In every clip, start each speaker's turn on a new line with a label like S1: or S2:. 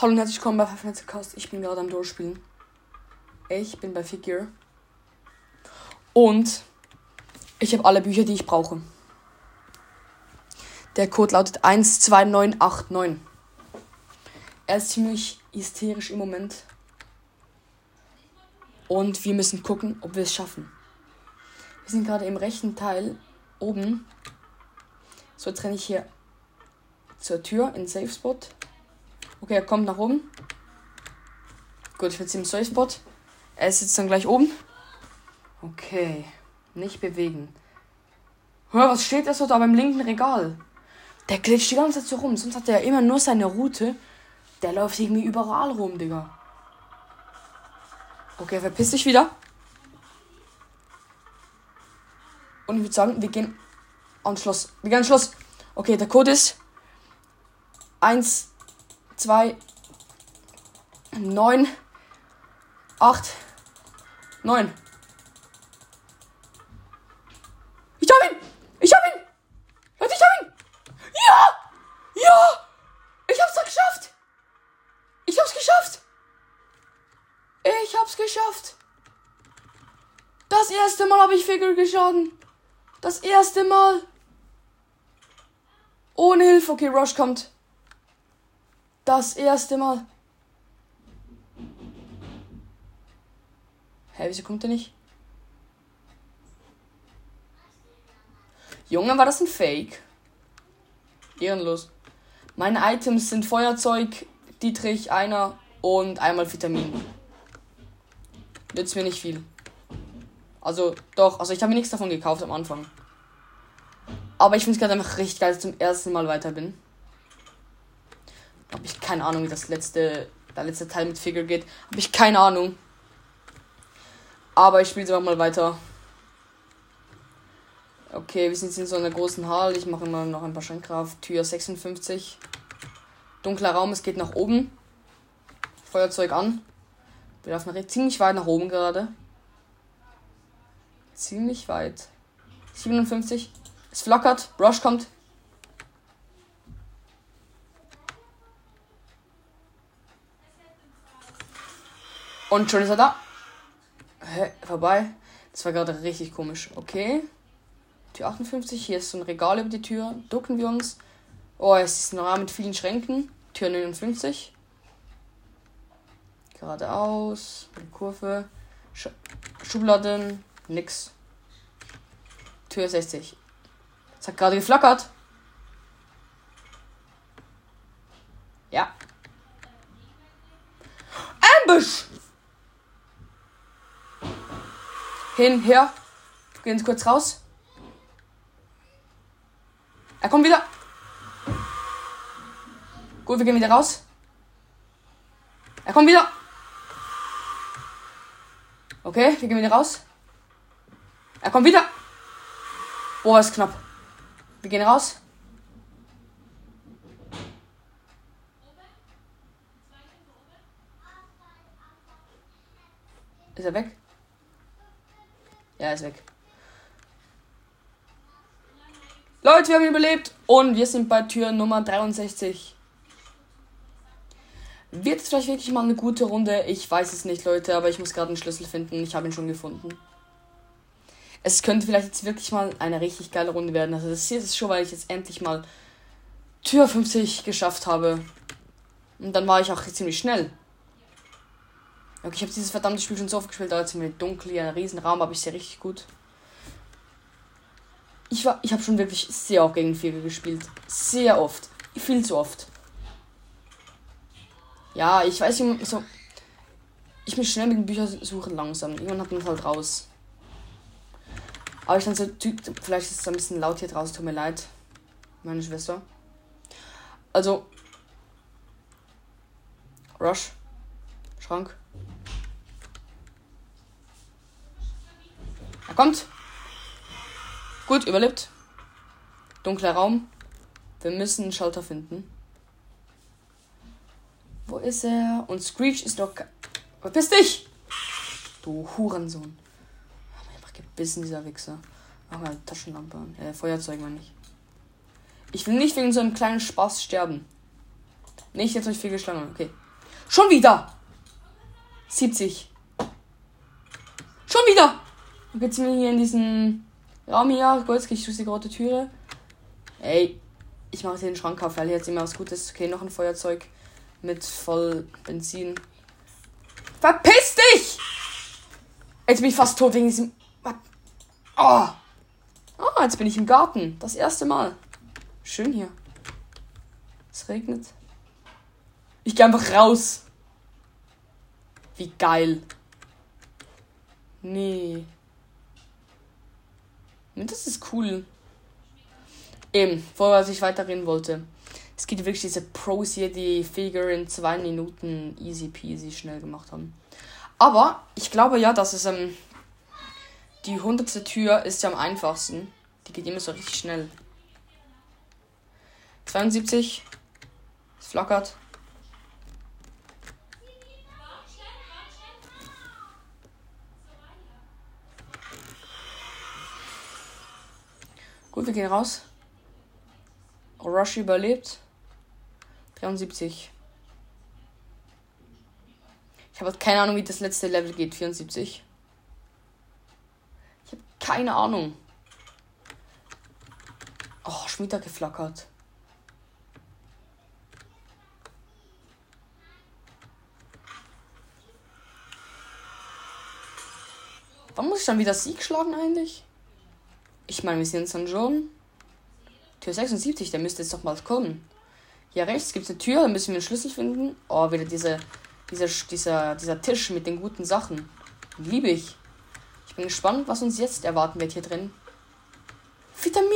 S1: Hallo und herzlich willkommen bei Five Nights at Cast. Ich bin gerade am Durchspielen. Ich bin bei Figure. Und ich habe alle Bücher, die ich brauche. Der Code lautet 12989. Er ist ziemlich hysterisch im Moment. Und wir müssen gucken, ob wir es schaffen. Wir sind gerade im rechten Teil oben. So, jetzt renne ich hier zur Tür in Safe Spot. Okay, er kommt nach oben. Gut, ich bin jetzt im Safe Spot. Er ist jetzt dann gleich oben. Okay, nicht bewegen. Hör, was steht da so da beim linken Regal? Der glitscht die ganze Zeit so rum. Sonst hat er ja immer nur seine Route. Der läuft irgendwie überall rum, Digga. Okay, verpiss dich wieder. Und ich würde sagen, wir gehen ans Schloss. Wir gehen ans Schloss. Okay, der Code ist 1, 2, 9, 8, 9. Ich hab ihn! Ich hab ihn! Leute, ich hab ihn! Ja! Ja! Ich hab's doch geschafft! Ich hab's geschafft! Ich hab's geschafft! Das erste Mal habe ich Figure geschlagen. Das erste Mal. Ohne Hilfe. Okay, Rush kommt. Das erste Mal. Hä, wieso kommt er nicht? Junge, war das ein Fake? Ehrenlos. Meine Items sind Feuerzeug, Dietrich, einer und einmal Vitamin. Nützt mir nicht viel. Also, doch, also ich habe mir nichts davon gekauft am Anfang. Aber ich finde es gerade einfach richtig geil, dass ich zum ersten Mal weiter bin. Habe ich keine Ahnung, wie das letzte, der letzte Teil mit Figure geht. Habe ich keine Ahnung. Aber ich spiele einfach mal weiter. Okay, wir sind jetzt in so einer großen Halle. Ich mache immer noch ein paar Schränkkraft. Tür 56. Dunkler Raum, es geht nach oben. Feuerzeug an. Wir laufen ziemlich weit nach oben gerade. Ziemlich weit. 57. Es flackert. Rush kommt. Und schon ist er da. Hä? Vorbei. Das war gerade richtig komisch. Okay. Tür 58. Hier ist so ein Regal über die Tür. Ducken wir uns. Oh, es ist ein Raum mit vielen Schränken. Tür 59. Geradeaus. Kurve. Sch Schubladen. Nix. Tür 60. Es hat gerade geflackert. Ja. Ambush! Hin, her. Gehen Sie kurz raus. Er kommt wieder. Gut, wir gehen wieder raus. Er kommt wieder. Okay, wir gehen wieder raus. Er kommt wieder. Boah, ist knapp. Wir gehen raus. Ist er weg? Ja, ist weg. Leute, wir haben überlebt und wir sind bei Tür Nummer 63. Wird es vielleicht wirklich mal eine gute Runde? Ich weiß es nicht, Leute, aber ich muss gerade einen Schlüssel finden. Ich habe ihn schon gefunden. Es könnte vielleicht jetzt wirklich mal eine richtig geile Runde werden. Also das hier ist schon, weil ich jetzt endlich mal Tür 50 geschafft habe. Und dann war ich auch ziemlich schnell. Okay, ich habe dieses verdammte Spiel schon so oft gespielt, aber ziemlich dunkel, hier ein Riesenraum, aber ich sehe richtig gut. Ich war, ich habe schon wirklich sehr oft gegen Vierer gespielt. Sehr oft. Viel zu oft. Ja, ich weiß nicht, so. Ich bin schnell mit den Büchern suchen langsam. Irgendwann hat man halt raus. Aber ich dann so, vielleicht ist es ein bisschen laut hier draußen, tut mir leid. Meine Schwester. Also. Rush. Schrank. Er kommt. Gut, überlebt. Dunkler Raum. Wir müssen einen Schalter finden. Wo ist er? Und Screech ist doch. Verpiss dich! Du Hurensohn. Hab mich einfach gebissen, dieser Wichser. Mach mal Taschenlampe an. Äh, Feuerzeug meine ich. Ich will nicht wegen so einem kleinen Spaß sterben. Nicht jetzt durch viel geschlagen. Okay. Schon wieder. 70. Jetzt sind wir hier in diesem Raum hier. Kurz, ich durch die rote Türe. Ey, ich mache den Schrank auf, weil jetzt immer was Gutes. Okay, noch ein Feuerzeug mit voll Benzin. Verpiss dich! Jetzt bin ich fast tot wegen diesem. Oh. oh, jetzt bin ich im Garten. Das erste Mal. Schön hier. Es regnet. Ich gehe einfach raus. Wie geil. Nee. Das ist cool. Eben, vorher, was ich weiterreden wollte. Es gibt wirklich diese Pros hier, die Figure in zwei Minuten easy peasy schnell gemacht haben. Aber ich glaube ja, dass es ähm, die hundertste Tür ist ja am einfachsten. Die geht immer so richtig schnell. 72. Es flackert. Gut, wir gehen raus. Rush überlebt. 73. Ich habe keine Ahnung, wie das letzte Level geht. 74. Ich habe keine Ahnung. Oh, Schmieder geflackert. Wann muss ich dann wieder Sieg schlagen eigentlich? Ich meine, wir sind jetzt dann schon. Tür 76, der müsste jetzt doch mal kommen. Hier rechts gibt es eine Tür, da müssen wir einen Schlüssel finden. Oh, wieder diese, dieser, dieser, dieser Tisch mit den guten Sachen. Liebe ich. Ich bin gespannt, was uns jetzt erwarten wird hier drin. Vitamin!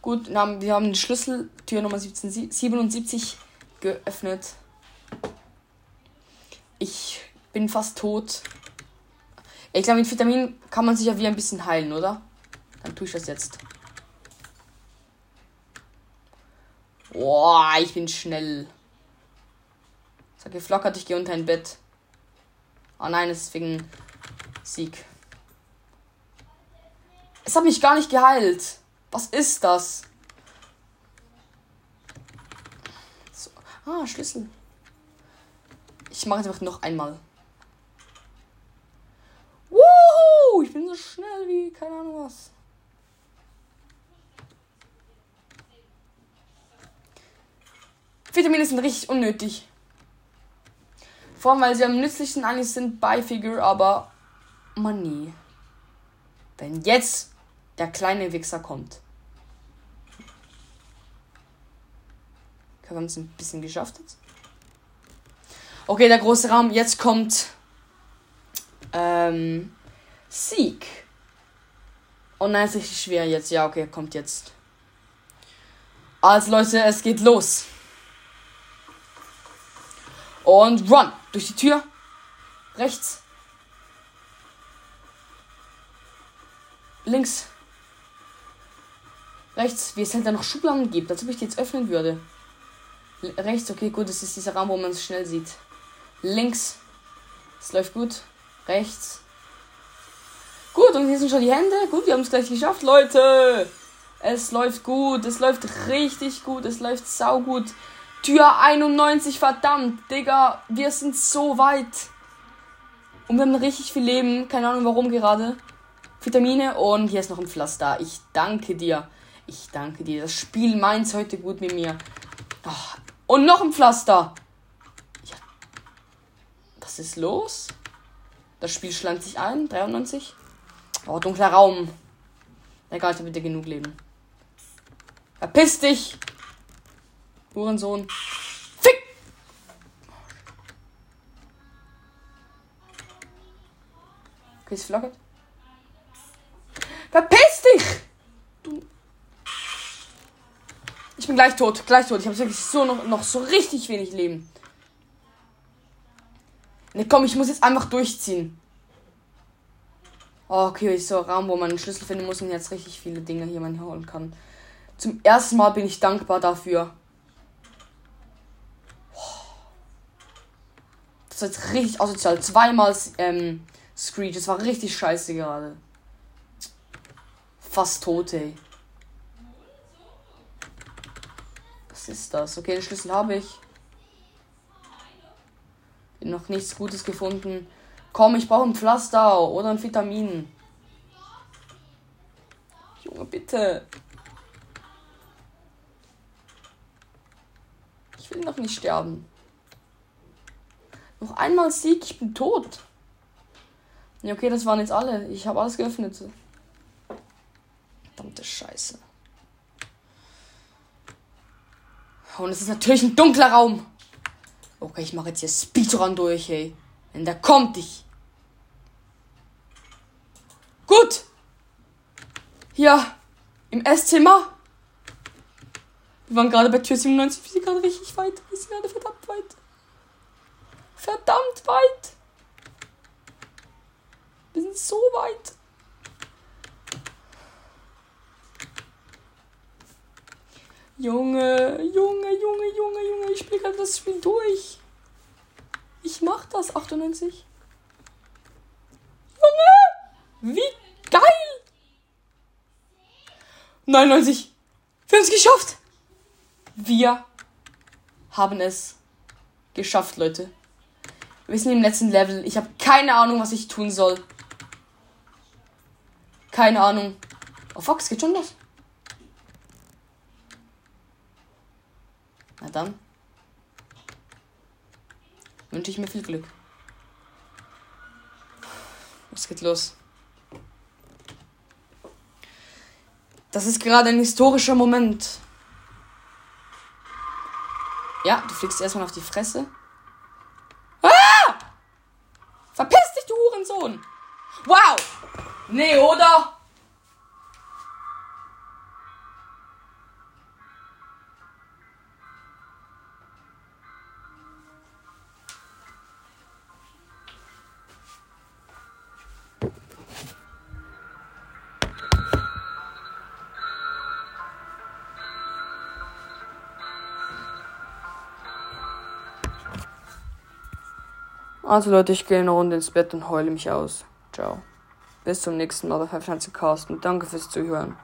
S1: Gut, wir haben den Schlüssel, Tür Nummer 17, 77 geöffnet. Ich bin fast tot. Ich glaube, mit Vitamin kann man sich ja wie ein bisschen heilen, oder? Dann tue ich das jetzt. Boah, ich bin schnell. Sag geflockert, ich gehe unter ein Bett. Oh nein, es ist wegen Sieg. Es hat mich gar nicht geheilt. Was ist das? So. Ah, Schlüssel. Ich mache es einfach noch einmal. Wuhu! Ich bin so schnell wie keine Ahnung was. Vitamine sind richtig unnötig. Vor allem, weil sie am nützlichsten eigentlich sind bei Figure, aber Money. Wenn jetzt der kleine Wichser kommt. Wir haben es ein bisschen geschafft jetzt. Okay, der große Raum. Jetzt kommt ähm, Sieg. Oh nein, ist schwer jetzt. Ja, okay, kommt jetzt. Also Leute, es geht los. Und run. Durch die Tür. Rechts. Links. Rechts. Wie es halt da noch Schubladen gibt, als ob ich die jetzt öffnen würde. rechts, okay, gut. Das ist dieser Raum, wo man es schnell sieht. Links. Es läuft gut rechts. Gut, und hier sind schon die Hände. Gut, wir haben es gleich geschafft, Leute. Es läuft gut, es läuft richtig gut, es läuft saugut. Tür 91, verdammt, Digga, wir sind so weit. Und wir haben richtig viel Leben, keine Ahnung warum gerade. Vitamine und hier ist noch ein Pflaster. Ich danke dir. Ich danke dir. Das Spiel meint's heute gut mit mir. Oh, und noch ein Pflaster. Ja. Was ist los? Das Spiel schlankt sich ein. 93. Oh, dunkler Raum. Egal, ich habe bitte genug Leben. Verpiss dich! Hurensohn. Fick! Okay, es flackert. Verpiss dich! Du. Ich bin gleich tot, gleich tot. Ich habe wirklich so noch, noch so richtig wenig Leben. Ne, komm, ich muss jetzt einfach durchziehen. Oh, okay, ist so ein Raum, wo man einen Schlüssel finden muss und jetzt richtig viele Dinge hier man holen kann. Zum ersten Mal bin ich dankbar dafür. Das ist jetzt richtig asozial. Zweimal ähm, Screech. Das war richtig scheiße gerade. Fast tot, ey. Was Was ist das? Okay, den Schlüssel habe ich. Noch nichts Gutes gefunden. Komm, ich brauche ein Pflaster oder ein Vitamin. Junge, bitte. Ich will noch nicht sterben. Noch einmal Sieg, ich bin tot. Ja, okay, das waren jetzt alle. Ich habe alles geöffnet. Verdammte Scheiße. Und es ist natürlich ein dunkler Raum. Okay, ich mache jetzt hier Speedrun durch, ey. Denn da kommt ich. Gut. Ja, im Esszimmer. Wir waren gerade bei Tür 97. Wir sind gerade richtig weit. Wir sind gerade verdammt weit. Verdammt weit. Wir sind so weit. Junge, Junge, Junge, Junge, Junge, ich spiele gerade das Spiel durch. Ich mach das, 98. Junge! Wie geil! 99. Wir haben es geschafft! Wir haben es geschafft, Leute. Wir sind im letzten Level. Ich habe keine Ahnung, was ich tun soll. Keine Ahnung. Oh es geht schon los. Na dann. Wünsche ich mir viel Glück. Was geht los? Das ist gerade ein historischer Moment. Ja, du fliegst erstmal auf die Fresse. Ah! Verpiss dich, du Hurensohn! Wow! Nee, oder? Also Leute, ich gehe eine Runde ins Bett und heule mich aus. Ciao. Bis zum nächsten Mal bei Five Nights Cast und danke fürs Zuhören.